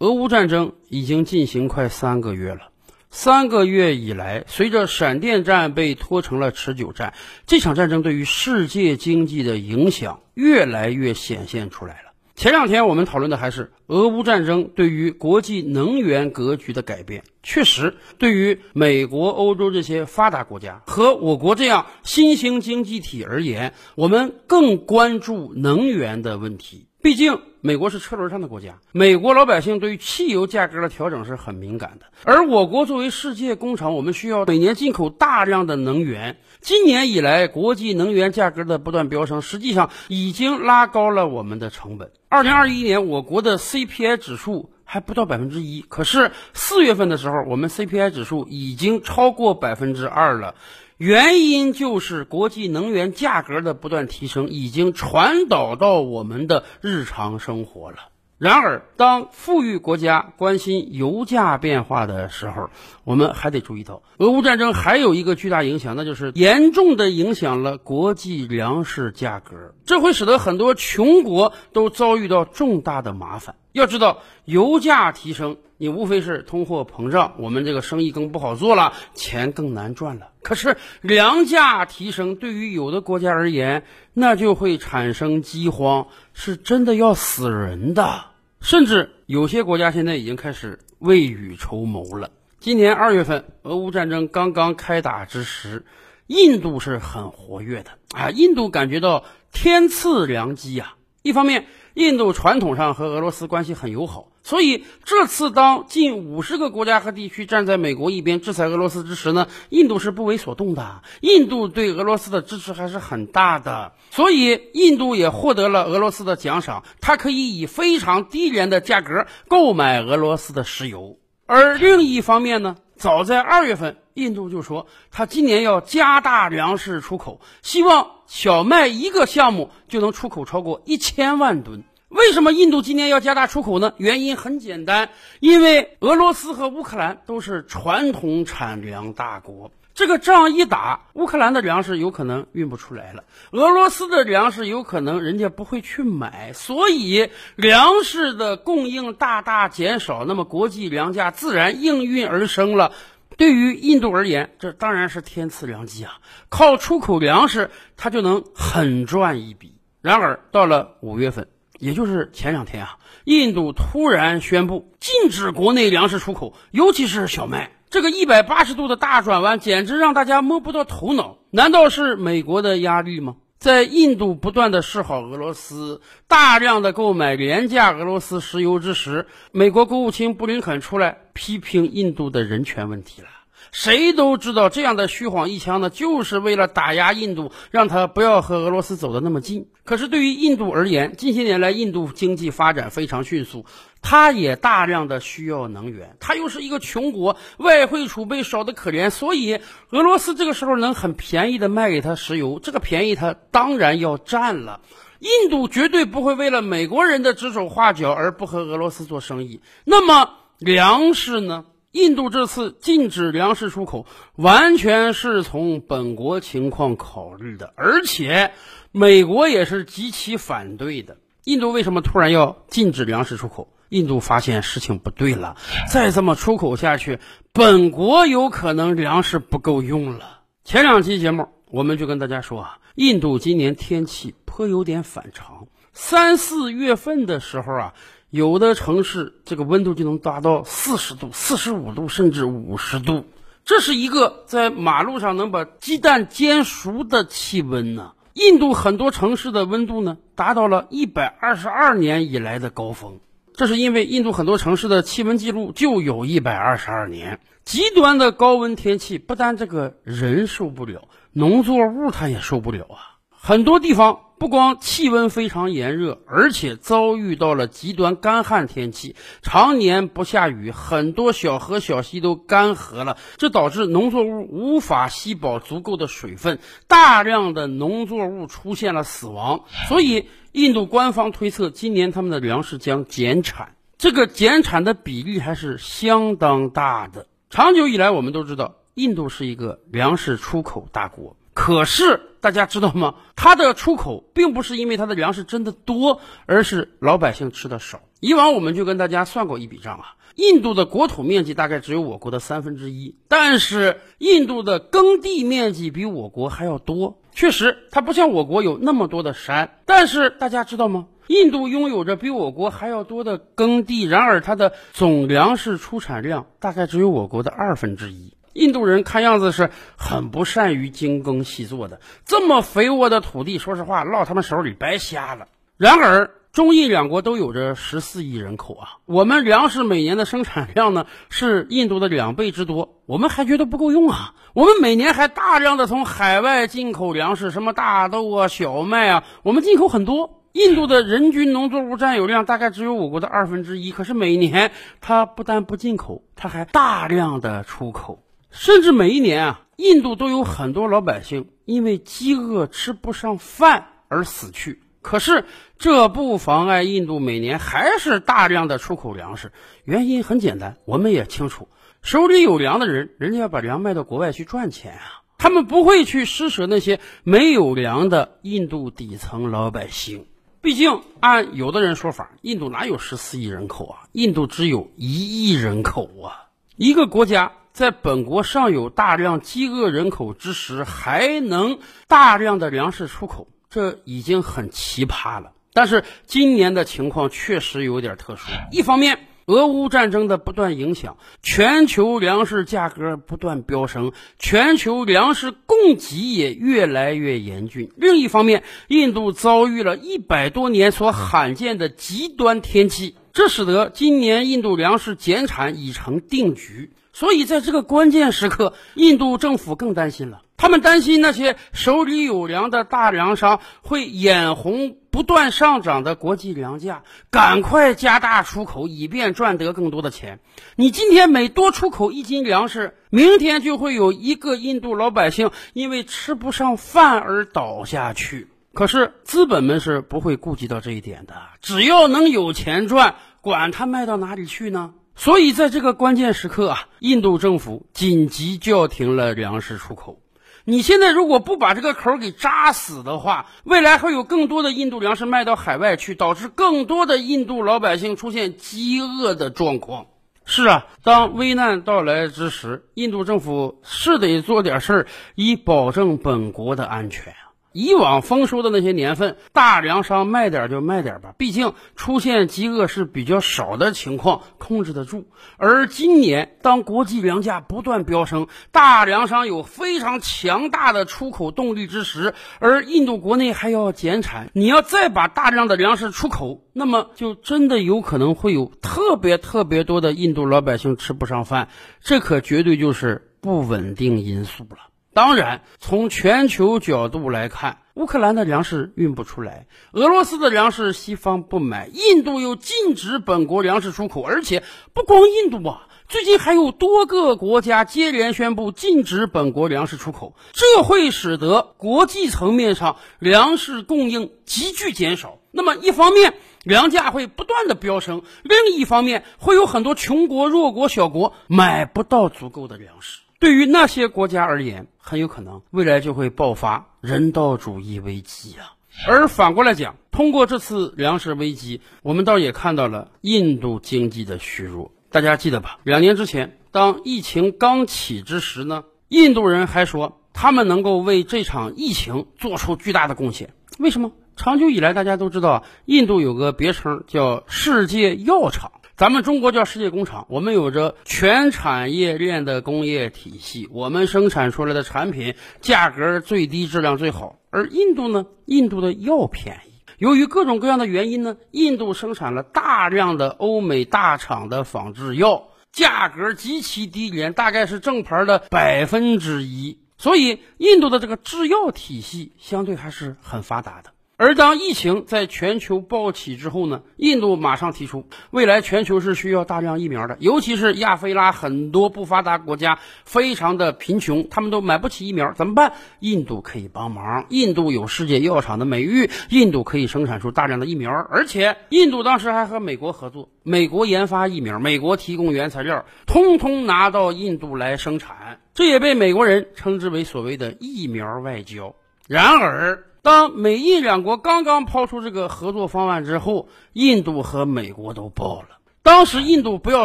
俄乌战争已经进行快三个月了，三个月以来，随着闪电战被拖成了持久战，这场战争对于世界经济的影响越来越显现出来了。前两天我们讨论的还是俄乌战争对于国际能源格局的改变，确实，对于美国、欧洲这些发达国家和我国这样新兴经济体而言，我们更关注能源的问题。毕竟，美国是车轮上的国家，美国老百姓对于汽油价格的调整是很敏感的。而我国作为世界工厂，我们需要每年进口大量的能源。今年以来，国际能源价格的不断飙升，实际上已经拉高了我们的成本。二零二一年，我国的 CPI 指数还不到百分之一，可是四月份的时候，我们 CPI 指数已经超过百分之二了。原因就是国际能源价格的不断提升，已经传导到我们的日常生活了。然而，当富裕国家关心油价变化的时候，我们还得注意到，俄乌战争还有一个巨大影响，那就是严重的影响了国际粮食价格，这会使得很多穷国都遭遇到重大的麻烦。要知道，油价提升，你无非是通货膨胀，我们这个生意更不好做了，钱更难赚了。可是粮价提升，对于有的国家而言，那就会产生饥荒，是真的要死人的。甚至有些国家现在已经开始未雨绸缪了。今年二月份，俄乌战争刚刚开打之时，印度是很活跃的啊！印度感觉到天赐良机啊！一方面，印度传统上和俄罗斯关系很友好，所以这次当近五十个国家和地区站在美国一边制裁俄罗斯之时呢，印度是不为所动的。印度对俄罗斯的支持还是很大的，所以印度也获得了俄罗斯的奖赏，它可以以非常低廉的价格购买俄罗斯的石油。而另一方面呢，早在二月份，印度就说他今年要加大粮食出口，希望小麦一个项目就能出口超过一千万吨。为什么印度今年要加大出口呢？原因很简单，因为俄罗斯和乌克兰都是传统产粮大国，这个仗一打，乌克兰的粮食有可能运不出来了，俄罗斯的粮食有可能人家不会去买，所以粮食的供应大大减少，那么国际粮价自然应运而生了。对于印度而言，这当然是天赐良机啊，靠出口粮食，它就能狠赚一笔。然而到了五月份。也就是前两天啊，印度突然宣布禁止国内粮食出口，尤其是小麦。这个一百八十度的大转弯，简直让大家摸不到头脑。难道是美国的压力吗？在印度不断的示好俄罗斯，大量的购买廉价俄罗斯石油之时，美国国务卿布林肯出来批评印度的人权问题了。谁都知道，这样的虚晃一枪呢，就是为了打压印度，让他不要和俄罗斯走得那么近。可是对于印度而言，近些年来印度经济发展非常迅速，它也大量的需要能源，它又是一个穷国，外汇储备少得可怜，所以俄罗斯这个时候能很便宜的卖给他石油，这个便宜他当然要占了。印度绝对不会为了美国人的指手画脚而不和俄罗斯做生意。那么粮食呢？印度这次禁止粮食出口，完全是从本国情况考虑的，而且美国也是极其反对的。印度为什么突然要禁止粮食出口？印度发现事情不对了，再这么出口下去，本国有可能粮食不够用了。前两期节目我们就跟大家说啊，印度今年天气颇有点反常，三四月份的时候啊。有的城市这个温度就能达到四十度、四十五度，甚至五十度，这是一个在马路上能把鸡蛋煎熟的气温呢。印度很多城市的温度呢，达到了一百二十二年以来的高峰。这是因为印度很多城市的气温记录就有一百二十二年。极端的高温天气不但这个人受不了，农作物它也受不了啊。很多地方。不光气温非常炎热，而且遭遇到了极端干旱天气，常年不下雨，很多小河小溪都干涸了，这导致农作物无法吸饱足够的水分，大量的农作物出现了死亡。所以，印度官方推测，今年他们的粮食将减产，这个减产的比例还是相当大的。长久以来，我们都知道，印度是一个粮食出口大国。可是大家知道吗？它的出口并不是因为它的粮食真的多，而是老百姓吃的少。以往我们就跟大家算过一笔账啊，印度的国土面积大概只有我国的三分之一，但是印度的耕地面积比我国还要多。确实，它不像我国有那么多的山，但是大家知道吗？印度拥有着比我国还要多的耕地，然而它的总粮食出产量大概只有我国的二分之一。印度人看样子是很不善于精耕细作的，这么肥沃的土地，说实话落他们手里白瞎了。然而，中印两国都有着十四亿人口啊，我们粮食每年的生产量呢是印度的两倍之多，我们还觉得不够用啊。我们每年还大量的从海外进口粮食，什么大豆啊、小麦啊，我们进口很多。印度的人均农作物占有量大概只有我国的二分之一，可是每年它不但不进口，它还大量的出口。甚至每一年啊，印度都有很多老百姓因为饥饿吃不上饭而死去。可是这不妨碍印度每年还是大量的出口粮食。原因很简单，我们也清楚，手里有粮的人，人家要把粮卖到国外去赚钱啊，他们不会去施舍那些没有粮的印度底层老百姓。毕竟，按有的人说法，印度哪有十四亿人口啊？印度只有一亿人口啊！一个国家。在本国尚有大量饥饿人口之时，还能大量的粮食出口，这已经很奇葩了。但是今年的情况确实有点特殊。一方面，俄乌战争的不断影响，全球粮食价格不断飙升，全球粮食供给也越来越严峻；另一方面，印度遭遇了一百多年所罕见的极端天气，这使得今年印度粮食减产已成定局。所以，在这个关键时刻，印度政府更担心了。他们担心那些手里有粮的大粮商会眼红不断上涨的国际粮价，赶快加大出口，以便赚得更多的钱。你今天每多出口一斤粮食，明天就会有一个印度老百姓因为吃不上饭而倒下去。可是，资本们是不会顾及到这一点的。只要能有钱赚，管他卖到哪里去呢？所以，在这个关键时刻啊，印度政府紧急叫停了粮食出口。你现在如果不把这个口给扎死的话，未来会有更多的印度粮食卖到海外去，导致更多的印度老百姓出现饥饿的状况。是啊，当危难到来之时，印度政府是得做点事儿，以保证本国的安全。以往丰收的那些年份，大粮商卖点就卖点吧，毕竟出现饥饿是比较少的情况，控制得住。而今年，当国际粮价不断飙升，大粮商有非常强大的出口动力之时，而印度国内还要减产，你要再把大量的粮食出口，那么就真的有可能会有特别特别多的印度老百姓吃不上饭，这可绝对就是不稳定因素了。当然，从全球角度来看，乌克兰的粮食运不出来，俄罗斯的粮食西方不买，印度又禁止本国粮食出口，而且不光印度啊，最近还有多个国家接连宣布禁止本国粮食出口，这会使得国际层面上粮食供应急剧减少。那么，一方面粮价会不断的飙升，另一方面会有很多穷国、弱国、小国买不到足够的粮食。对于那些国家而言，很有可能未来就会爆发人道主义危机啊。而反过来讲，通过这次粮食危机，我们倒也看到了印度经济的虚弱。大家记得吧？两年之前，当疫情刚起之时呢，印度人还说他们能够为这场疫情做出巨大的贡献。为什么？长久以来，大家都知道，印度有个别称叫“世界药厂”。咱们中国叫世界工厂，我们有着全产业链的工业体系，我们生产出来的产品价格最低，质量最好。而印度呢，印度的药便宜，由于各种各样的原因呢，印度生产了大量的欧美大厂的仿制药，价格极其低廉，大概是正牌的百分之一，所以印度的这个制药体系相对还是很发达的。而当疫情在全球爆起之后呢，印度马上提出，未来全球是需要大量疫苗的，尤其是亚非拉很多不发达国家非常的贫穷，他们都买不起疫苗，怎么办？印度可以帮忙，印度有世界药厂的美誉，印度可以生产出大量的疫苗，而且印度当时还和美国合作，美国研发疫苗，美国提供原材料，通通拿到印度来生产，这也被美国人称之为所谓的疫苗外交。然而。当美印两国刚刚抛出这个合作方案之后，印度和美国都爆了。当时印度不要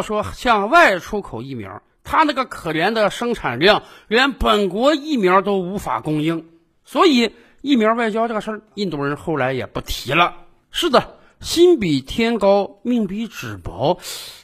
说向外出口疫苗，它那个可怜的生产量连本国疫苗都无法供应，所以疫苗外交这个事儿，印度人后来也不提了。是的，心比天高，命比纸薄，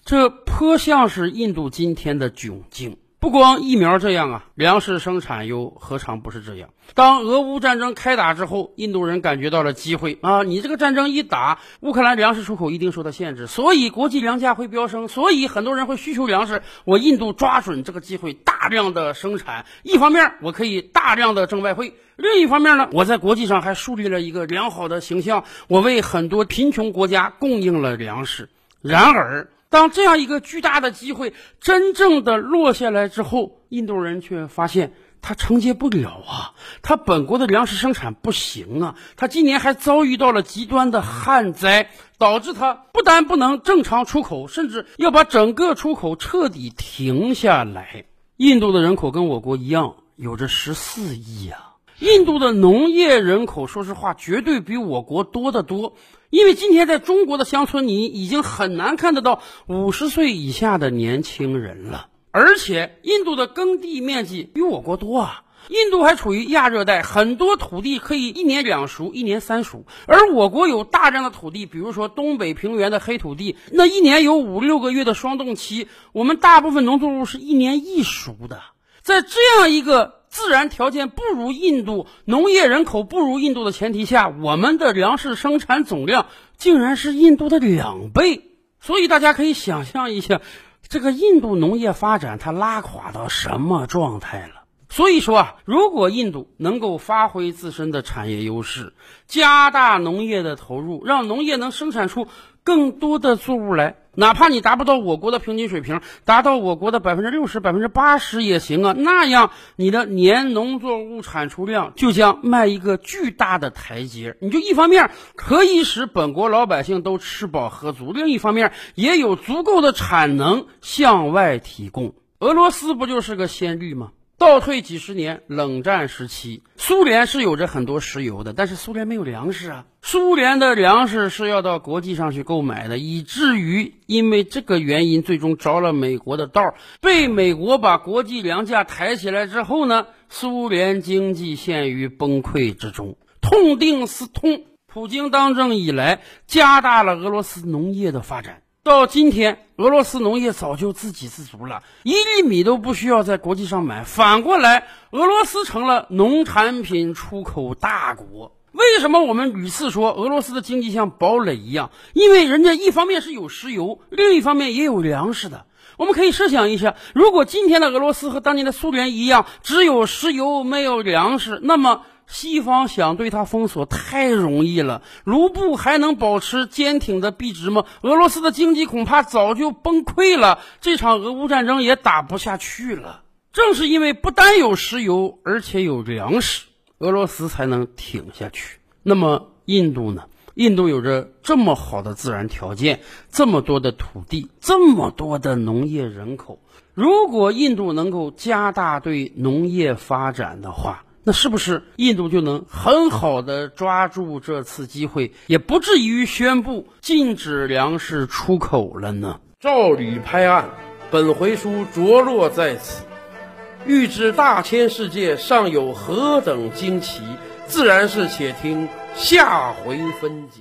这颇像是印度今天的窘境。不光疫苗这样啊，粮食生产又何尝不是这样？当俄乌战争开打之后，印度人感觉到了机会啊！你这个战争一打，乌克兰粮食出口一定受到限制，所以国际粮价会飙升，所以很多人会需求粮食。我印度抓准这个机会，大量的生产，一方面我可以大量的挣外汇，另一方面呢，我在国际上还树立了一个良好的形象，我为很多贫穷国家供应了粮食。然而，当这样一个巨大的机会真正的落下来之后，印度人却发现他承接不了啊！他本国的粮食生产不行啊！他今年还遭遇到了极端的旱灾，导致他不但不能正常出口，甚至要把整个出口彻底停下来。印度的人口跟我国一样，有着十四亿啊！印度的农业人口，说实话，绝对比我国多得多。因为今天在中国的乡村，你已经很难看得到五十岁以下的年轻人了。而且，印度的耕地面积比我国多啊。印度还处于亚热带，很多土地可以一年两熟，一年三熟。而我国有大量的土地，比如说东北平原的黑土地，那一年有五六个月的霜冻期，我们大部分农作物是一年一熟的。在这样一个。自然条件不如印度，农业人口不如印度的前提下，我们的粮食生产总量竟然是印度的两倍。所以大家可以想象一下，这个印度农业发展它拉垮到什么状态了。所以说啊，如果印度能够发挥自身的产业优势，加大农业的投入，让农业能生产出更多的作物来。哪怕你达不到我国的平均水平，达到我国的百分之六十、百分之八十也行啊。那样你的年农作物产出量就将迈一个巨大的台阶。你就一方面可以使本国老百姓都吃饱喝足，另一方面也有足够的产能向外提供。俄罗斯不就是个先例吗？倒退几十年，冷战时期，苏联是有着很多石油的，但是苏联没有粮食啊。苏联的粮食是要到国际上去购买的，以至于因为这个原因，最终着了美国的道，被美国把国际粮价抬起来之后呢，苏联经济陷于崩溃之中。痛定思痛，普京当政以来，加大了俄罗斯农业的发展。到今天，俄罗斯农业早就自给自足了，一粒米都不需要在国际上买。反过来，俄罗斯成了农产品出口大国。为什么我们屡次说俄罗斯的经济像堡垒一样？因为人家一方面是有石油，另一方面也有粮食的。我们可以设想一下，如果今天的俄罗斯和当年的苏联一样，只有石油没有粮食，那么。西方想对它封锁太容易了，卢布还能保持坚挺的币值吗？俄罗斯的经济恐怕早就崩溃了，这场俄乌战争也打不下去了。正是因为不单有石油，而且有粮食，俄罗斯才能挺下去。那么印度呢？印度有着这么好的自然条件，这么多的土地，这么多的农业人口，如果印度能够加大对农业发展的话，那是不是印度就能很好的抓住这次机会，也不至于宣布禁止粮食出口了呢？照吕拍案，本回书着落在此。欲知大千世界尚有何等惊奇，自然是且听下回分解。